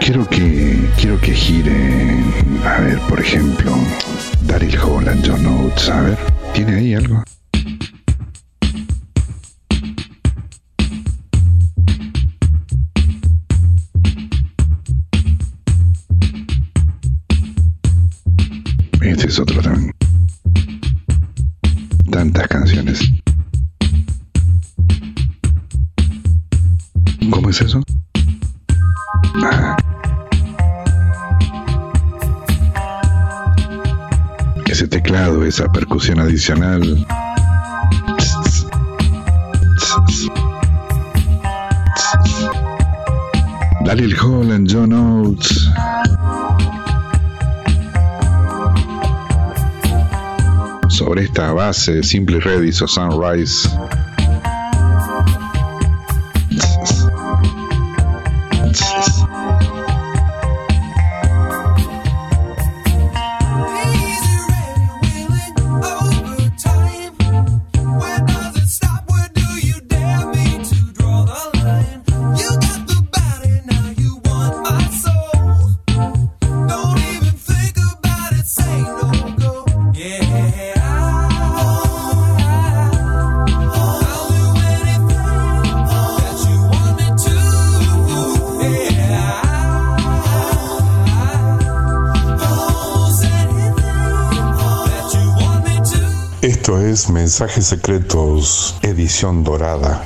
Quiero que, quiero que gire, a ver, por ejemplo, Daryl Holland, John Oates, a ver, ¿tiene ahí algo? Este es otro también. Tantas canciones. ¿Cómo es eso? Ese teclado, esa percusión adicional. Daryl Holland, John Oates. Sobre esta base, Simply Redis o Sunrise. Esto es Mensajes Secretos, edición dorada.